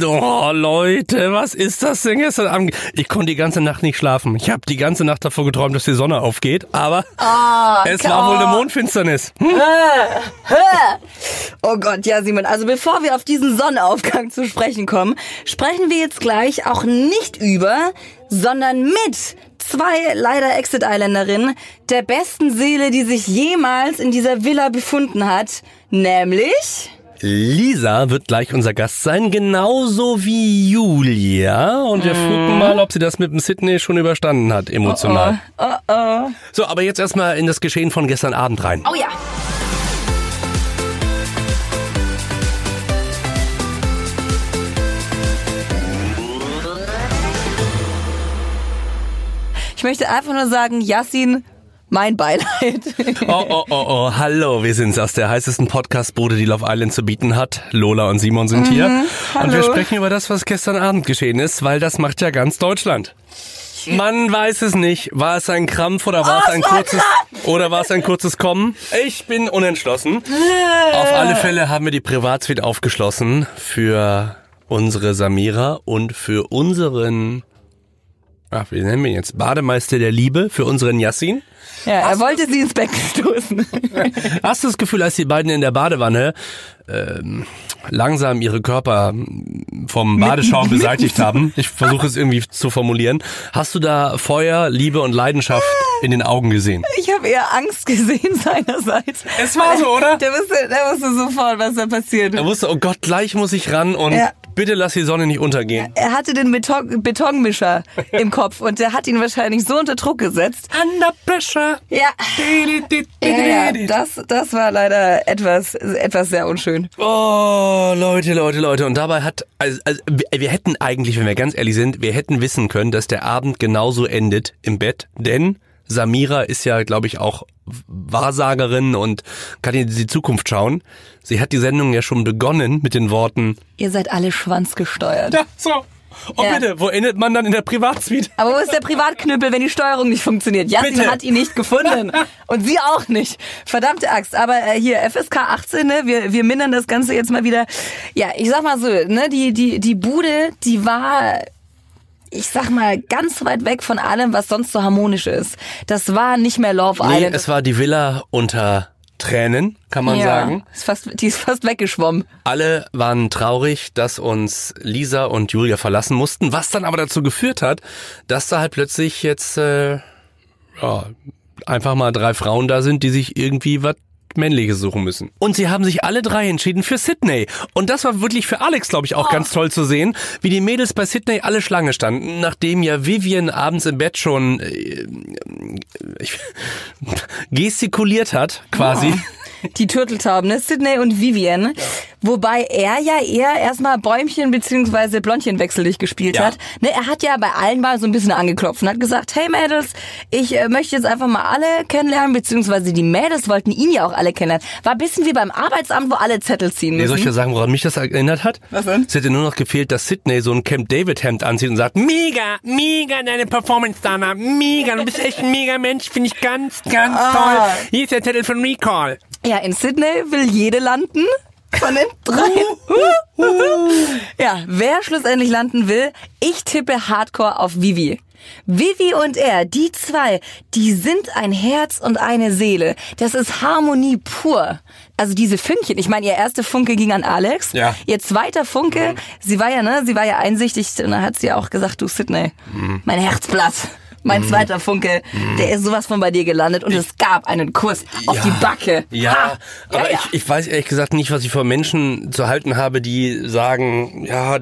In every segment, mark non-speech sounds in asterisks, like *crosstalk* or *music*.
Oh, Leute, was ist das denn gestern Abend? Ich konnte die ganze Nacht nicht schlafen. Ich habe die ganze Nacht davor geträumt, dass die Sonne aufgeht, aber Ah, es war wohl eine Mondfinsternis. Hm? Oh Gott, ja, Simon. Also bevor wir auf diesen Sonnenaufgang zu sprechen kommen, sprechen wir jetzt gleich auch nicht über, sondern mit zwei leider Exit Islanderinnen, der besten Seele, die sich jemals in dieser Villa befunden hat, nämlich Lisa wird gleich unser Gast sein, genauso wie Julia. Und wir gucken mal, ob sie das mit dem Sydney schon überstanden hat, emotional. oh oh. So, aber jetzt erstmal in das Geschehen von gestern Abend rein. Oh ja. Ich möchte einfach nur sagen, Yassin, mein Beileid. *laughs* Oh, oh, oh, oh, hallo, wir sind's aus der heißesten Podcast-Bude, die Love Island zu bieten hat. Lola und Simon sind hier. Und wir hallo. sprechen über das, was gestern Abend geschehen ist, weil das macht ja ganz Deutschland. Man weiß es nicht. War es ein Krampf oder war es ein kurzes oder war es ein kurzes Kommen? Ich bin unentschlossen. Auf alle Fälle haben wir die Privatsuite aufgeschlossen für unsere Samira und für unseren Ach, wie nennen wir ihn jetzt? Bademeister der Liebe für unseren Yassin. Ja, er wollte sie ins Becken stoßen. *laughs* Hast du das Gefühl, als die beiden in der Badewanne ähm, langsam ihre Körper vom Badeschaum beseitigt haben, ich versuche es irgendwie zu formulieren, hast du da Feuer, Liebe und Leidenschaft in den Augen gesehen? Ich habe eher Angst gesehen *laughs* seinerseits. Es war so, oder? Der wusste, der wusste sofort, was da passiert. Er wusste, oh Gott, gleich muss ich ran und Ja. Bitte lass die Sonne nicht untergehen. Er hatte den Beton, Betonmischer im Kopf und der hat ihn wahrscheinlich so unter Druck gesetzt. Under pressure. Ja. Ja, ja, das, das war leider etwas, etwas sehr unschön. Oh, Leute, Leute, Leute. Und dabei hat, also, also wir, wir hätten eigentlich, wenn wir ganz ehrlich sind, wir hätten wissen können, dass der Abend genauso endet im Bett. Denn Samira ist ja, glaube ich, auch Wahrsagerin und kann in die Zukunft schauen. Sie hat die Sendung ja schon begonnen mit den Worten, Ihr seid alle schwanzgesteuert. ja, so. Oh Ja. bitte, wo endet man dann in der Privatsuite? Aber wo ist der Privatknüppel, wenn die Steuerung nicht funktioniert? Jasmin Bitte. hat ihn nicht gefunden. *laughs* Und sie auch nicht. Verdammte Axt. Aber äh, hier, FSK 18, ne? Wir, wir mindern das Ganze jetzt mal wieder. Ja, ich sag mal so, ne? Die, die, die Bude, die war ich sag mal, ganz weit weg von allem, was sonst so harmonisch ist. Das war nicht mehr Love Nee, Island. es war die Villa unter Tränen, kann man ja, sagen. Ist fast, die ist fast weggeschwommen. Alle waren traurig, dass uns Lisa und Julia verlassen mussten, was dann aber dazu geführt hat, dass da halt plötzlich jetzt äh, ja, einfach mal drei Frauen da sind, die sich irgendwie was Männliches suchen müssen. Und sie haben sich alle drei entschieden für Sydney. Und das war wirklich für Alex, glaube ich, auch ganz toll zu sehen, wie die Mädels bei Sydney alle Schlange standen, nachdem ja Vivian abends im Bett schon äh, ich, *laughs* gestikuliert hat, quasi. Die Turteltauben, ne? Sydney und Vivian. Wobei er ja eher erstmal Bäumchen bzw. Blondchenwechselig gespielt Ja. hat. Ne, er hat ja bei allen mal so ein bisschen angeklopft und hat gesagt, hey Mädels, ich äh, möchte jetzt einfach mal alle kennenlernen, beziehungsweise die Mädels wollten ihn ja auch alle kennenlernen. War ein bisschen wie beim Arbeitsamt, wo alle Zettel ziehen Nee, soll ich müssen. dir sagen, woran mich das erinnert hat? Was denn? Es hätte nur noch gefehlt, dass Sydney so ein Camp David Hemd anzieht und sagt, mega, mega deine Performance, Dana, mega, du bist echt ein mega Mensch, finde ich ganz, ganz Ah. toll. Hier ist der Titel von Recall. Ja, in Sydney will jede landen. Von den drei. *laughs* ja, wer schlussendlich landen will, ich tippe hardcore auf Vivi. Vivi und er, die zwei, die sind ein Herz und eine Seele. Das ist Harmonie pur. Also diese Fünkchen. Ich meine, ihr erster Funke ging an Alex. Ja. Ihr zweiter Funke, sie war ja, ne, sie war ja einsichtig und dann hat sie auch gesagt, du Sydney, mein Herzblatt. Mein zweiter Funke, der ist sowas von bei dir gelandet und es gab einen Kuss auf die Backe. Ja, Ha! aber ja, ja. Ich, ich weiß ehrlich gesagt nicht, was ich von Menschen zu halten habe, die sagen, ja,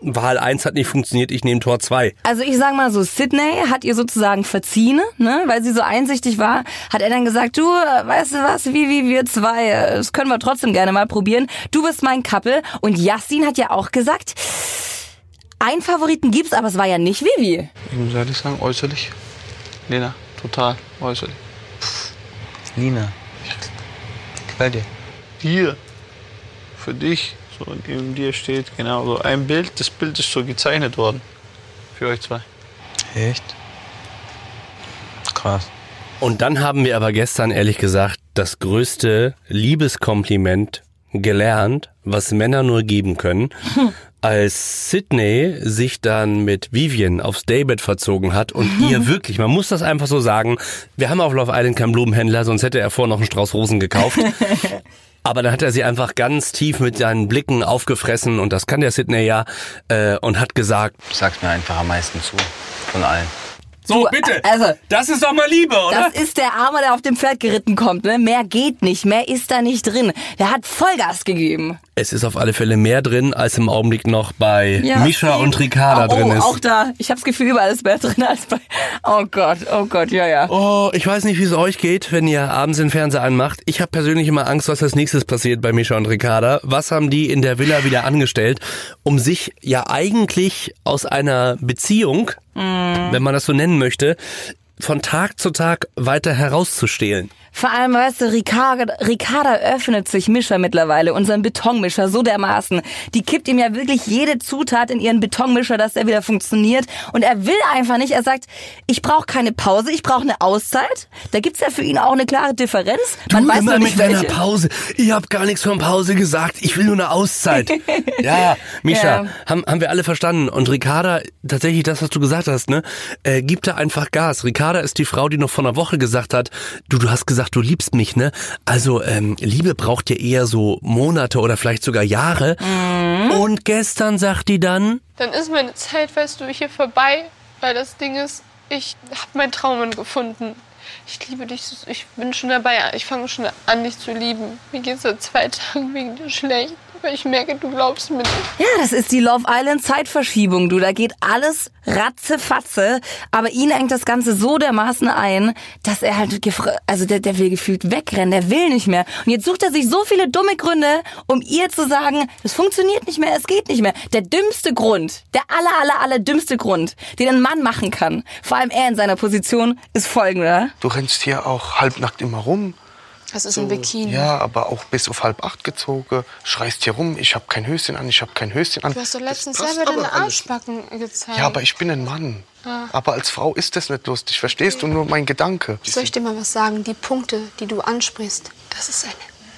Wahl 1 hat nicht funktioniert, ich nehme Tor 2. Also ich sag mal so, Sydney hat ihr sozusagen verziehen, ne, weil sie so einsichtig war, hat er dann gesagt, du, äh, weißt du was, wie, wie wir zwei, äh, das können wir trotzdem gerne mal probieren. Du bist mein Couple. Und Yassin hat ja auch gesagt, einen Favoriten gibt's, aber es war ja nicht Vivi. Ich muss ehrlich sagen, äußerlich. Lena, total äußerlich. Nina. Gefällt dir? Hier, für dich, so neben dir steht genau so ein Bild. Das Bild ist so gezeichnet worden. Für euch zwei. Echt? Krass. Und dann haben wir aber gestern ehrlich gesagt das größte Liebeskompliment gelernt, was Männer nur geben können. *laughs* als Sydney sich dann mit Vivian aufs Daybed verzogen hat und ihr wirklich, man muss das einfach so sagen, wir haben auf Love Island keinen Blumenhändler, sonst hätte er vorher noch einen Strauß Rosen gekauft. *laughs* Aber dann hat er sie einfach ganz tief mit seinen Blicken aufgefressen und das kann der Sydney ja äh, und hat gesagt, Du sagst mir einfach am meisten zu. Von allen. So Du, bitte, also- das ist doch mal Liebe, oder? Das ist der Arme, der auf dem Pferd geritten kommt. Ne? Mehr geht nicht, mehr ist da nicht drin. Der hat Vollgas gegeben. Es ist auf alle Fälle mehr drin, als im Augenblick noch bei Ja, Mischa und Ricarda oh, drin ist. Auch da. Ich habe das Gefühl, überall ist mehr drin als bei. Oh Gott, oh Gott, ja, ja. Oh, ich weiß nicht, wie es euch geht, wenn ihr abends den Fernseher anmacht. Ich habe persönlich immer Angst, was als nächstes passiert bei Mischa und Ricarda. Was haben die in der Villa wieder angestellt, um sich ja eigentlich aus einer Beziehung, wenn man das so nennen möchte, von Tag zu Tag weiter herauszustehlen? Vor allem, weißt du, Ricarda, Ricarda öffnet sich Mischer mittlerweile, unseren Betonmischer, so dermaßen. Die kippt ihm ja wirklich jede Zutat in ihren Betonmischer, dass er wieder funktioniert. Und er will einfach nicht. Er sagt, ich brauche keine Pause, ich brauche eine Auszeit. Da gibt's ja für ihn auch eine klare Differenz. Man weiß immer nicht mit deiner welche. Pause. Ich habe gar nichts von Pause gesagt. Ich will nur eine Auszeit. *laughs* ja, Mischa, Ja. Haben, haben wir alle verstanden. Und Ricarda, tatsächlich das, was du gesagt hast, ne, äh, gibt da einfach Gas. Ricarda ist die Frau, die noch vor einer Woche gesagt hat, du, du hast gesagt, du liebst mich, ne? Also ähm, Liebe braucht ja eher so Monate oder vielleicht sogar Jahre. Mhm. Und gestern sagt die dann, Dann ist meine Zeit, weißt du, hier vorbei, weil das Ding ist, ich habe meinen Traum gefunden. Ich liebe dich, ich bin schon dabei, ich fange schon an, dich zu lieben. Mir geht's seit zwei *laughs* Tagen wegen dir schlecht, aber ich merke, du glaubst mir nicht. Ja, das ist die Love Island Zeitverschiebung, du. Da geht alles ratzefatze, aber ihn engt das Ganze so dermaßen ein, dass er halt, also der, der will gefühlt wegrennen, der will nicht mehr. Und jetzt sucht er sich so viele dumme Gründe, um ihr zu sagen, es funktioniert nicht mehr, es geht nicht mehr. Der dümmste Grund, der aller, aller, aller dümmste Grund, den ein Mann machen kann, vor allem er in seiner Position, ist folgender. Du rennst hier auch halbnackt immer rum. Das ist ein Bikini. Ja, aber auch bis auf halb acht gezogen. Schreist hier rum, ich habe kein Höschen an, ich habe kein Höschen an. Du hast doch letztens selber deine. Arschbacken gezeigt. Ja, aber ich bin ein Mann. Aber als Frau ist das nicht lustig. Verstehst du nur mein Gedanke? Soll ich dir mal was sagen? Die Punkte, die du ansprichst, das ist ein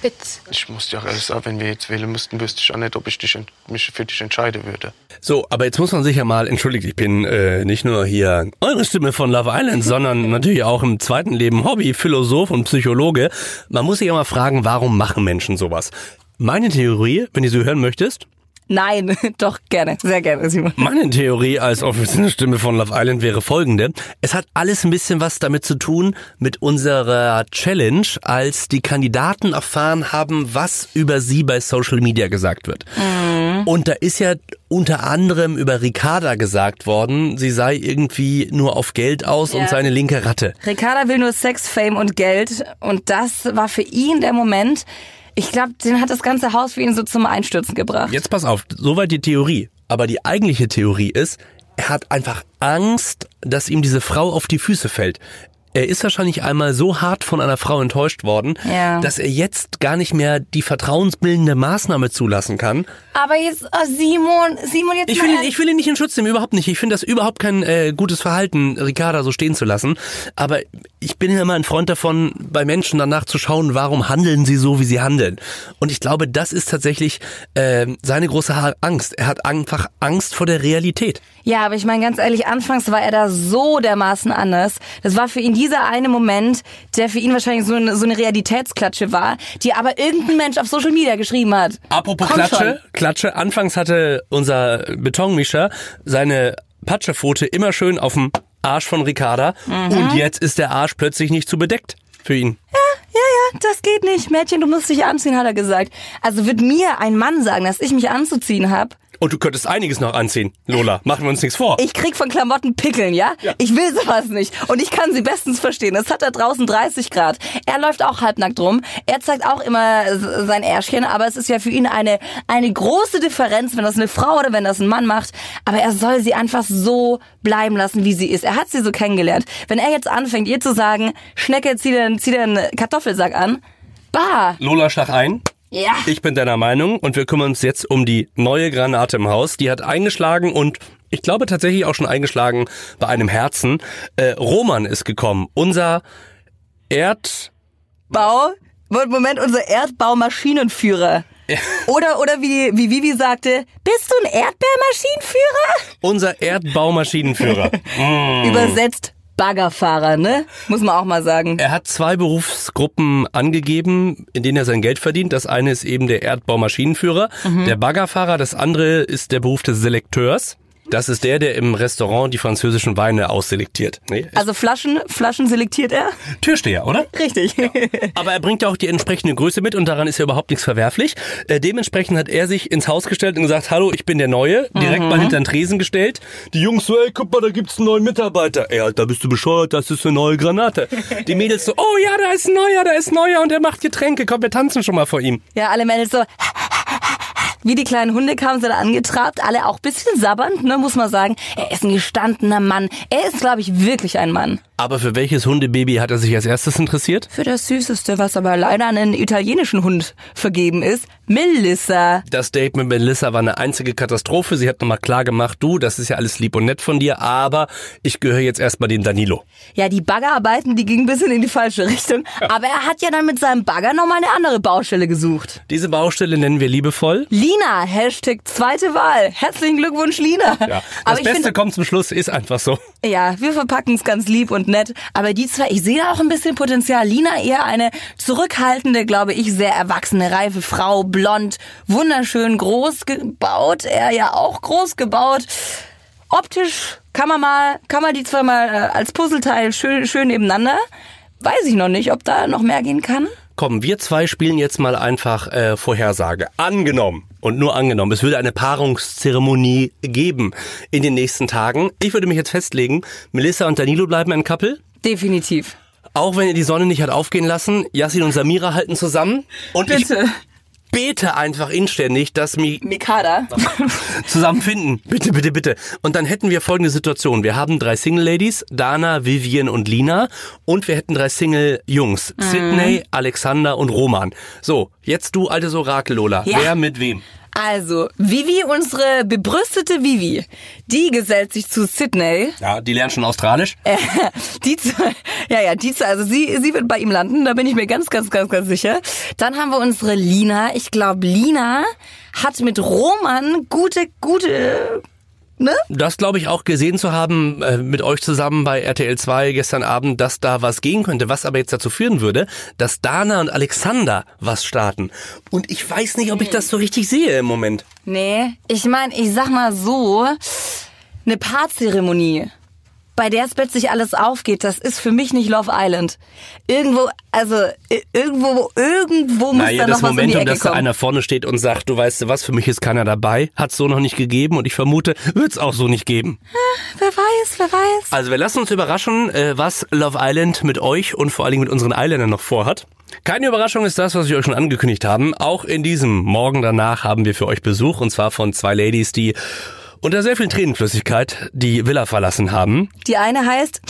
Witz. Ich muss dir auch ehrlich sagen, wenn wir jetzt wählen müssten, wüsste ich auch nicht, ob ich dich, mich für dich entscheiden würde. So, aber jetzt muss man sich ja mal, entschuldigt, ich bin äh, nicht nur hier eure Stimme von Love Island, *laughs* sondern natürlich auch im zweiten Leben Hobby, Philosoph und Psychologe. Man muss sich ja mal fragen, warum machen Menschen sowas? Meine Theorie, wenn du sie hören möchtest, Nein, *laughs* doch gerne, sehr gerne, Simon. meine Theorie als offizielle Stimme von Love Island wäre folgende. Es hat alles ein bisschen was damit zu tun mit unserer Challenge, als die Kandidaten erfahren haben, was über sie bei Social Media gesagt wird. Und da ist ja unter anderem über Ricarda gesagt worden, sie sei irgendwie nur auf Geld aus Ja. und seine linke Ratte. Ricarda will nur Sex, Fame und Geld. Und das war für ihn der Moment. Ich glaube, den hat das ganze Haus für ihn so zum Einstürzen gebracht. Jetzt pass auf, soweit die Theorie. Aber die eigentliche Theorie ist, er hat einfach Angst, dass ihm diese Frau auf die Füße fällt. Er ist wahrscheinlich einmal so hart von einer Frau enttäuscht worden, Ja. dass er jetzt gar nicht mehr die vertrauensbildende Maßnahme zulassen kann. Aber jetzt, oh Simon, Simon, jetzt Ich will, ihn, ich will ihn nicht in Schutz nehmen, überhaupt nicht. Ich finde das überhaupt kein äh, gutes Verhalten, Ricarda so stehen zu lassen. Aber ich bin ja immer ein Freund davon, bei Menschen danach zu schauen, warum handeln sie so, wie sie handeln. Und ich glaube, das ist tatsächlich äh, seine große Angst. Er hat einfach Angst vor der Realität. Ja, aber ich meine ganz ehrlich, anfangs war er da so dermaßen anders. Das war für ihn dieser eine Moment, der für ihn wahrscheinlich so eine, so eine Realitätsklatsche war, die aber irgendein Mensch auf Social Media geschrieben hat. Apropos Komm Klatsche, Klatsche. Anfangs hatte unser Betonmischer seine Patschepfote immer schön auf dem Arsch von Ricarda. Und jetzt ist der Arsch plötzlich nicht zu bedeckt für ihn. Ja, ja, das geht nicht. Mädchen, du musst dich anziehen, hat er gesagt. Also wird mir ein Mann sagen, dass ich mich anzuziehen hab. Und du könntest einiges noch anziehen, Lola. Machen wir uns nichts vor. Ich krieg von Klamotten Pickeln, ja? Ich will sowas nicht. Und ich kann sie bestens verstehen. Es hat da draußen 30 Grad. Er läuft auch halbnackt rum. Er zeigt auch immer sein Ärschchen. Aber es ist ja für ihn eine, eine große Differenz, wenn das eine Frau oder wenn das ein Mann macht. Aber er soll sie einfach so bleiben lassen, wie sie ist. Er hat sie so kennengelernt. Wenn er jetzt anfängt, ihr zu sagen, Schnecke, zieh dir, zieh dir einen Kartoffelsack an. Bah. Lola, schlag ein. Ja. Ich bin deiner Meinung und wir kümmern uns jetzt um die neue Granate im Haus. Die hat eingeschlagen und ich glaube tatsächlich auch schon eingeschlagen bei einem Herzen. Äh, Roman ist gekommen. Unser Erd... Bau. Moment, unser Erdbaumaschinenführer. Oder, oder wie, wie Vivi sagte, bist du ein Erdbeermaschinenführer? Unser Erdbaumaschinenführer. *laughs* Übersetzt Baggerfahrer, ne? Muss man auch mal sagen. Er hat zwei Berufsgruppen angegeben, in denen er sein Geld verdient. Das eine ist eben der Erdbaumaschinenführer, der Baggerfahrer. Das andere ist der Beruf des Selekteurs. Das ist der, der im Restaurant die französischen Weine ausselektiert. Nee, Also Flaschen, Flaschen selektiert er? Türsteher, oder? Richtig. Aber er bringt ja auch die entsprechende Größe mit und daran ist ja überhaupt nichts verwerflich. Äh, dementsprechend hat er sich ins Haus gestellt und gesagt, hallo, ich bin der Neue. Direkt mal hinter den Tresen gestellt. Die Jungs so, ey, guck mal, da gibt's einen neuen Mitarbeiter. Ey, Alter, bist du bescheuert? Das ist eine neue Granate. *laughs* Die Mädels so, oh ja, da ist ein Neuer, da ist ein Neuer und der macht Getränke. Komm, wir tanzen schon mal vor ihm. Ja, alle Mädels so. Wie die kleinen Hunde kamen sie da angetrabt, alle auch bisschen sabbernd, ne, muss man sagen. Er ist ein gestandener Mann. Er ist, glaube ich, wirklich ein Mann. Aber für welches Hundebaby hat er sich als erstes interessiert? Für das Süßeste, was aber leider an einen italienischen Hund vergeben ist, Melissa. Das Date mit Melissa war eine einzige Katastrophe. Sie hat nochmal klar gemacht, du, das ist ja alles lieb und nett von dir, aber ich gehöre jetzt erstmal dem Danilo. Ja, die Baggerarbeiten, die gingen ein bisschen in die falsche Richtung. Aber er hat ja dann mit seinem Bagger nochmal eine andere Baustelle gesucht. Diese Baustelle nennen wir liebevoll. Lina, Hashtag zweite Wahl. Herzlichen Glückwunsch, Lina. Ja, Aber das ich Beste finde, kommt zum Schluss, ist einfach so. ja, wir verpacken es ganz lieb und nett. Aber die zwei, ich sehe da auch ein bisschen Potenzial. Lina eher eine zurückhaltende, glaube ich, sehr erwachsene, reife Frau, blond, wunderschön groß gebaut. Er ja auch groß gebaut. Optisch kann man mal, kann man die zwei mal äh, als Puzzleteil schön, schön nebeneinander. Weiß ich noch nicht, ob da noch mehr gehen kann. Komm, wir zwei spielen jetzt mal einfach äh, Vorhersage. Angenommen und nur angenommen, es würde eine Paarungszeremonie geben in den nächsten Tagen. Ich würde mich jetzt festlegen, Melissa und Danilo bleiben ein Couple. Definitiv. Auch wenn ihr die Sonne nicht hat aufgehen lassen, Yassin und Samira halten zusammen. Und Bitte. ich bete einfach inständig, dass mi Mikada. zusammenfinden. Bitte, bitte, bitte. Und dann hätten wir folgende Situation. Wir haben drei Single-Ladies, Dana, Vivian und Lina. Und wir hätten drei Single-Jungs, Mhm. Sydney, Alexander und Roman. So, jetzt du altes Orakel, Lola. Ja. Wer mit wem? Also, Vivi, unsere bebrüstete Vivi, die gesellt sich zu Sydney. Ja, die lernen schon Australisch. *laughs* Die zu, ja, ja, die zu, also sie, sie wird bei ihm landen, da bin ich mir ganz, ganz, ganz, ganz sicher. Dann haben wir unsere Lina. Ich glaube, Lina hat mit Roman gute, gute, ne? Das glaube ich auch gesehen zu haben äh, mit euch zusammen bei RTL 2 gestern Abend, dass da was gehen könnte, was aber jetzt dazu führen würde, dass Dana und Alexander was starten. Und ich weiß nicht, ob ich das so richtig sehe im Moment. Nee, ich meine, ich sag mal so, eine Paarzeremonie, bei der es plötzlich alles aufgeht, das ist für mich nicht Love Island. Irgendwo, also irgendwo, irgendwo muss Naja, da noch was um die Momentum, Ecke dass da kommen. einer vorne steht und sagt, du weißt du was, für mich ist keiner dabei, hat so noch nicht gegeben und ich vermute, wird's auch so nicht geben. Wer weiß, wer weiß. Also wir lassen uns überraschen, äh, was Love Island mit euch und vor allen Dingen mit unseren Islandern noch vorhat. Keine Überraschung ist das, was wir euch schon angekündigt haben. Auch in diesem Morgen danach haben wir für euch Besuch und zwar von zwei Ladies, die unter sehr viel Tränenflüssigkeit die Villa verlassen haben. Die eine heißt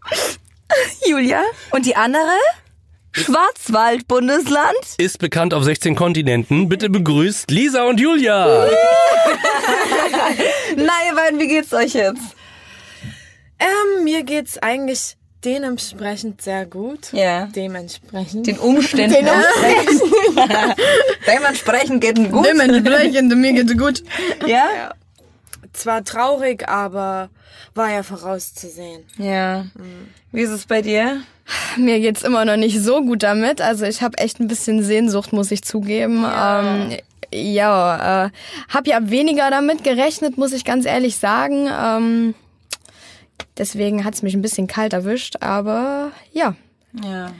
*laughs* Julia und die andere Schwarzwald-Bundesland. Ist bekannt auf 16 Kontinenten. Bitte begrüßt Lisa und Julia. *laughs* Na, ihr beiden, wie geht's euch jetzt? Ähm, mir geht's eigentlich dementsprechend sehr gut. Ja. Dementsprechend. Den Umständen. Den Umständen. *laughs* Dementsprechend geht es gut. Dementsprechend, mir geht's gut. Ja? Zwar traurig, aber war ja vorauszusehen. Ja. Wie ist es bei dir? Mir geht's immer noch nicht so gut damit. Also ich habe echt ein bisschen Sehnsucht, muss ich zugeben. Ja, ähm, ja äh, habe ja weniger damit gerechnet, muss ich ganz ehrlich sagen. Ähm, deswegen hat's mich ein bisschen kalt erwischt. Aber ja, Ja.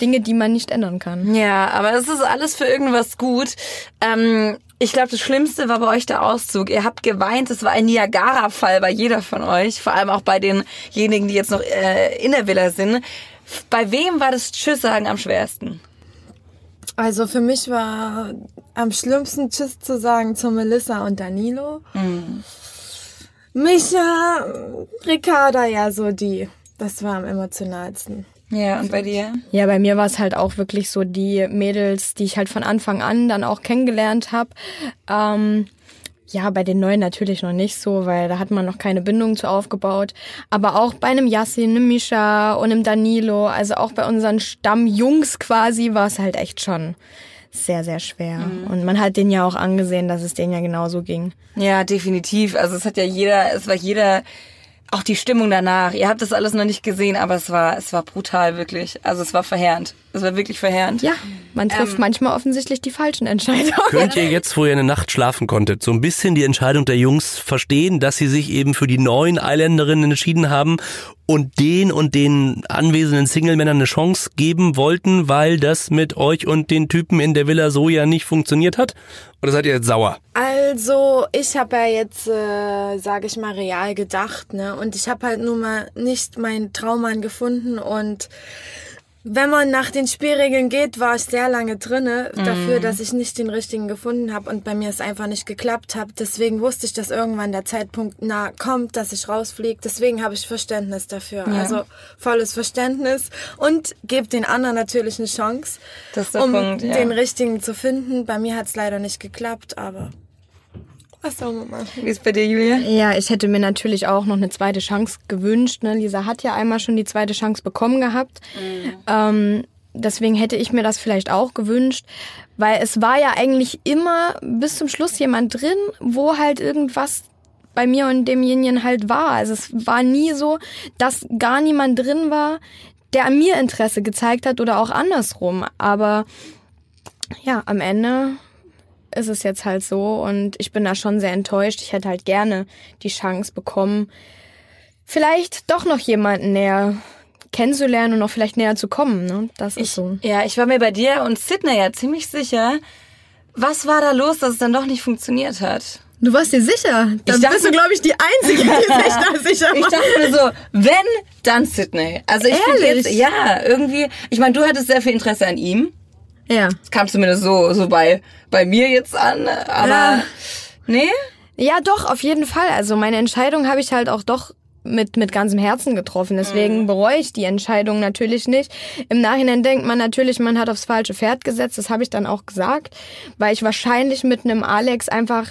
Dinge, die man nicht ändern kann. Ja, aber es ist alles für irgendwas gut. Ähm, ich glaube, das Schlimmste war bei euch der Auszug. Ihr habt geweint, es war ein Niagara-Fall bei jeder von euch, vor allem auch bei denjenigen, die jetzt noch äh, in der Villa sind. Bei wem war das Tschüss sagen am schwersten? Also für mich war am schlimmsten Tschüss zu sagen zu Melissa und Danilo. Micha, Ricarda, ja so die. Das war am emotionalsten. Ja, und bei dir? Ja, bei mir war es halt auch wirklich so die Mädels, die ich halt von Anfang an dann auch kennengelernt habe. Ähm, ja, bei den Neuen natürlich noch nicht so, weil da hat man noch keine Bindung zu aufgebaut. Aber auch bei einem Yassin, einem Misha und einem Danilo, also auch bei unseren Stammjungs quasi, war es halt echt schon sehr, sehr schwer. Und man hat denen ja auch angesehen, dass es denen ja genauso ging. Ja, definitiv. Also es hat ja jeder, es war jeder, auch die Stimmung danach. Ihr habt das alles noch nicht gesehen, aber es war, es war brutal, wirklich. Also es war verheerend. Es war wirklich verheerend. Ja, man trifft manchmal offensichtlich die falschen Entscheidungen. Könnt ihr jetzt, wo ihr eine Nacht schlafen konntet, so ein bisschen die Entscheidung der Jungs verstehen, dass sie sich eben für die neuen Eiländerinnen entschieden haben und den und den anwesenden Single-Männern eine Chance geben wollten, weil das mit euch und den Typen in der Villa so ja nicht funktioniert hat? Oder seid ihr jetzt sauer? Also, ich habe ja jetzt, äh, sage ich mal, real gedacht, ne? Und ich habe halt nun mal nicht meinen Traummann gefunden und wenn man nach den Spielregeln geht, war ich sehr lange drinne dafür, dass ich nicht den richtigen gefunden habe und bei mir es einfach nicht geklappt hat. Deswegen wusste ich, dass irgendwann der Zeitpunkt nah kommt, dass ich rausfliege. Deswegen habe ich Verständnis dafür. Also volles Verständnis und gebe den anderen natürlich eine Chance, um Punkt, ja. den richtigen zu finden. Bei mir hat es leider nicht geklappt, aber was soll man machen? Wie ist bei dir, Julia? Ja, ich hätte mir natürlich auch noch eine zweite Chance gewünscht. Ne? Lisa hat ja einmal schon die zweite Chance bekommen gehabt. Ähm, deswegen hätte ich mir das vielleicht auch gewünscht, weil es war ja eigentlich immer bis zum Schluss jemand drin, wo halt irgendwas bei mir und demjenigen halt war. Also es war nie so, dass gar niemand drin war, der an mir Interesse gezeigt hat oder auch andersrum. Aber ja, am Ende ist es jetzt halt so und ich bin da schon sehr enttäuscht. Ich hätte halt gerne die Chance bekommen, vielleicht doch noch jemanden näher kennenzulernen und noch vielleicht näher zu kommen. Ne? Das ist so. Ja, ich war mir bei dir und Sydney ja ziemlich sicher. Was war da los, dass es dann doch nicht funktioniert hat? Du warst dir sicher? Dann dachte- bist du, glaube ich, die Einzige, die sich da *laughs* sicher Ich war. dachte mir so, wenn, dann Sydney. Also ich finde jetzt, ja, irgendwie, ich meine, du hattest sehr viel Interesse an ihm. Ja. Das kam zumindest so, so bei, bei mir jetzt an, aber, Ja. nee? Ja, doch, auf jeden Fall. Also meine Entscheidung habe ich halt auch doch mit, mit ganzem Herzen getroffen. Deswegen bereue ich die Entscheidung natürlich nicht. Im Nachhinein denkt man natürlich, man hat aufs falsche Pferd gesetzt. Das habe ich dann auch gesagt, weil ich wahrscheinlich mit einem Alex einfach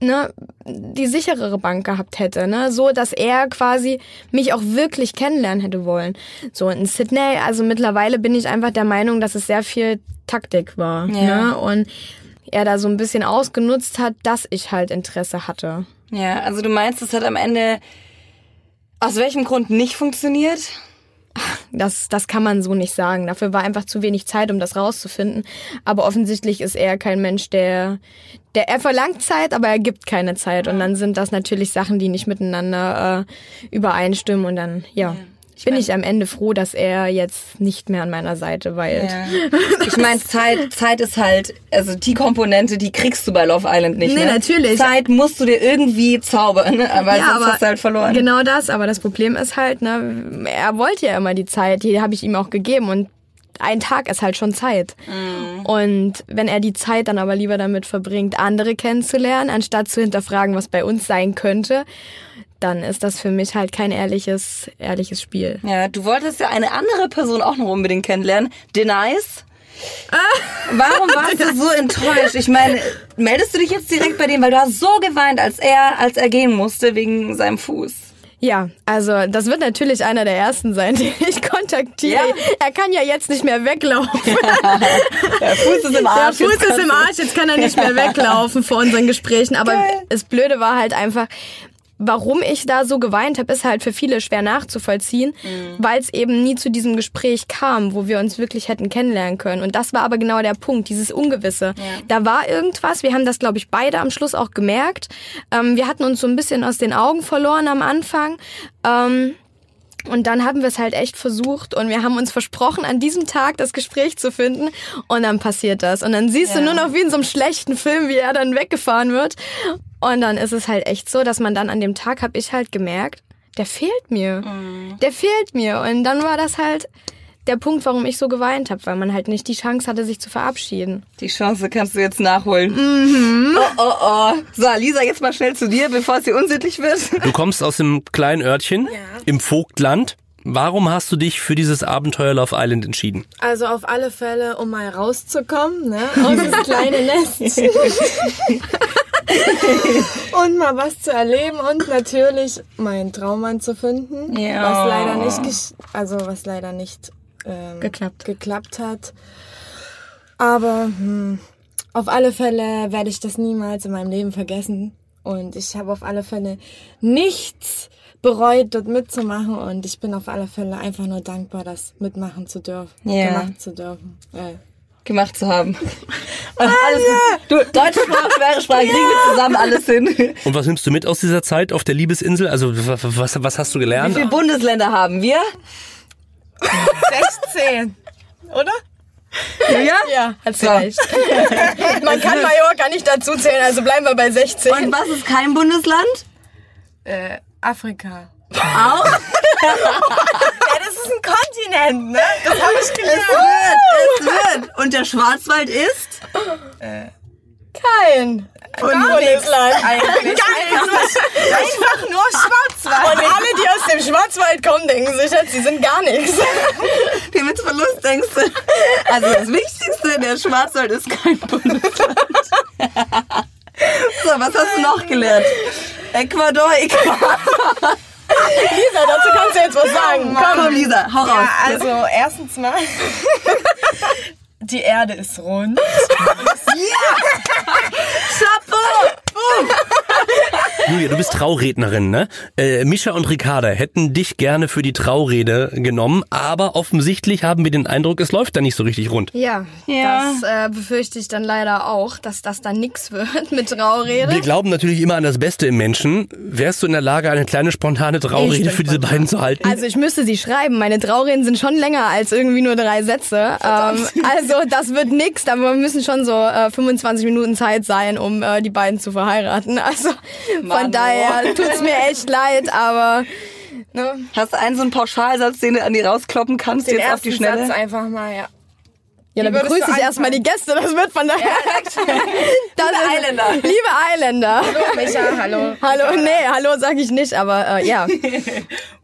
ne, die sicherere Bank gehabt hätte, ne, so dass er quasi mich auch wirklich kennenlernen hätte wollen. So in Sydney, also mittlerweile bin ich einfach der Meinung, dass es sehr viel Taktik war, ne, und er da so ein bisschen ausgenutzt hat, dass ich halt Interesse hatte. Ja, also du meinst, es hat am Ende aus welchem Grund nicht funktioniert? Das, das kann man so nicht sagen. Dafür war einfach zu wenig Zeit, um das rauszufinden. Aber offensichtlich ist er kein Mensch, der, der, er verlangt Zeit, aber er gibt keine Zeit. Und dann sind das natürlich Sachen, die nicht miteinander äh, übereinstimmen. Und dann, ja, bin ich am Ende froh, dass er jetzt nicht mehr an meiner Seite weilt. *laughs* Ich meine, Zeit, Zeit ist halt, also die Komponente, die kriegst du bei Love Island nicht. Nee, ne? natürlich. Zeit musst du dir irgendwie zaubern, *laughs* aber sonst hast du halt verloren. Genau das, aber das Problem ist halt, ne, er wollte ja immer die Zeit, die habe ich ihm auch gegeben und ein Tag ist halt schon Zeit. Mhm. Und wenn er die Zeit dann aber lieber damit verbringt, andere kennenzulernen, anstatt zu hinterfragen, was bei uns sein könnte, dann ist das für mich halt kein ehrliches, ehrliches Spiel. Ja, du wolltest ja eine andere Person auch noch unbedingt kennenlernen. Denise. Warum warst du so *laughs* enttäuscht? Ich meine, meldest du dich jetzt direkt bei dem, weil du hast so geweint, als er, als er gehen musste wegen seinem Fuß. Ja, also das wird natürlich einer der ersten sein, *laughs* den ich kontaktiere. Ja. Er kann ja jetzt nicht mehr weglaufen. *laughs* Der Fuß ist im Der Arsch. Fuß jetzt ist im Arsch, jetzt kann er nicht mehr weglaufen vor unseren Gesprächen. Aber Geil. das Blöde war halt einfach, warum ich da so geweint habe, ist halt für viele schwer nachzuvollziehen, weil es eben nie zu diesem Gespräch kam, wo wir uns wirklich hätten kennenlernen können. Und das war aber genau der Punkt, dieses Ungewisse. Da war irgendwas, wir haben das, glaube ich, beide am Schluss auch gemerkt. Ähm, wir hatten uns so ein bisschen aus den Augen verloren am Anfang. Ähm, und dann haben wir es halt echt versucht und wir haben uns versprochen, an diesem Tag das Gespräch zu finden. Und dann passiert das. Und dann siehst du nur noch wie in so einem schlechten Film, wie er dann weggefahren wird. Und dann ist es halt echt so, dass man dann an dem Tag, habe ich halt gemerkt, der fehlt mir. Der fehlt mir. Und dann war das halt der Punkt, warum ich so geweint habe, weil man halt nicht die Chance hatte, sich zu verabschieden. Die Chance kannst du jetzt nachholen. Oh, oh, oh. So, Lisa, jetzt mal schnell zu dir, bevor es hier unsittlich wird. Du kommst aus dem kleinen Örtchen im Vogtland. Warum hast du dich für dieses Abenteuer Love Island entschieden? Also auf alle Fälle, um mal rauszukommen, ne, aus das *laughs* kleine Nest. und mal was zu erleben und natürlich meinen Traummann zu finden, Ja. was leider nicht, also was leider nicht ähm, Geklappt. geklappt hat. Aber hm, auf alle Fälle werde ich das niemals in meinem Leben vergessen. Und ich habe auf alle Fälle nichts bereut, dort mitzumachen. Und ich bin auf alle Fälle einfach nur dankbar, das mitmachen zu dürfen. Ja. Gemacht zu dürfen. Äh. gemacht zu haben. *laughs* Und alles. Du, deutsche Sprache, schwere Sprache, kriegen wir zusammen alles hin. Und was nimmst du mit aus dieser Zeit auf der Liebesinsel? Also was, was hast du Wie gelernt? viele Bundesländer haben wir? 16. Oder? Ja? Ja, hat recht. *laughs* Man kann Mallorca nicht dazu zählen, also bleiben wir bei 16. Und was ist kein Bundesland? Äh, Afrika. Auch? *laughs* Ja, das ist ein Kontinent, ne? Das habe ich Es gelernt. wird, es wird. Und der Schwarzwald ist? Kein Bundesland. Eigentlich. Einfach nur Schwarzwald. Und alle, die aus dem Jetzt, sie sind gar nichts. *laughs* Wie mit Verlust denkst du? Also das Wichtigste, der Schwarzwald ist kein Bundesland. So, was hast du noch gelernt? Ecuador, Ecuador. Lisa, dazu kannst du jetzt was sagen. Komm, komm Lisa, hau raus. Ja, also erstens mal, die Erde ist rund. Julia, du bist Traurednerin, ne? Äh, Mischa und Ricarda hätten dich gerne für die Traurede genommen, aber offensichtlich haben wir den Eindruck, es läuft da nicht so richtig rund. Ja, Ja. das äh, befürchte ich dann leider auch, dass das dann nix wird mit Traurede. Wir glauben natürlich immer an das Beste im Menschen. Wärst du in der Lage, eine kleine spontane Traurede für diese beiden zu halten? Also ich müsste sie schreiben. Meine Traureden sind schon länger als irgendwie nur drei Sätze. Ähm, also das wird nix, aber wir müssen schon so äh, 25 Minuten Zeit sein, um äh, die beiden zu verheiraten. Also Mann, von daher tut's mir echt leid, aber ne? Hast du einen so einen Pauschalsatz, den du an die rauskloppen kannst, Den jetzt auf die ersten Schnelle? Satz einfach mal, ja. Ja, dann begrüße ich erstmal die Gäste. Das wird von daher. *laughs* *laughs* Das ist- Eiländer. Liebe Eiländer. Micha, hallo. Hallo, nee, hallo sag ich nicht, aber äh, ja. *laughs*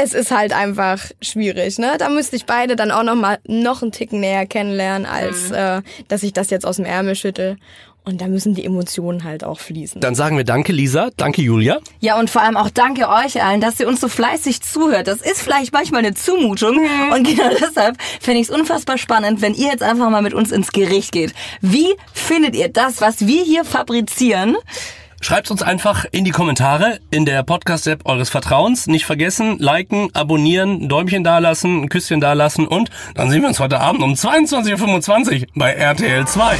Es ist halt einfach schwierig, ne? Da müsste ich beide dann auch noch mal noch einen Ticken näher kennenlernen, als äh, dass ich das jetzt aus dem Ärmel schüttel. Und da müssen die Emotionen halt auch fließen. Dann sagen wir Danke, Lisa. Danke, Julia. Ja, und vor allem auch danke euch allen, dass ihr uns so fleißig zuhört. Das ist vielleicht manchmal eine Zumutung. Und genau deshalb fände ich es unfassbar spannend, wenn ihr jetzt einfach mal mit uns ins Gericht geht. Wie findet ihr das, was wir hier fabrizieren? Schreibt uns einfach in die Kommentare in der Podcast-App eures Vertrauens. Nicht vergessen, liken, abonnieren, Däumchen dalassen, ein Küsschen dalassen und dann sehen wir uns heute Abend um 22.25 Uhr bei RTL 2.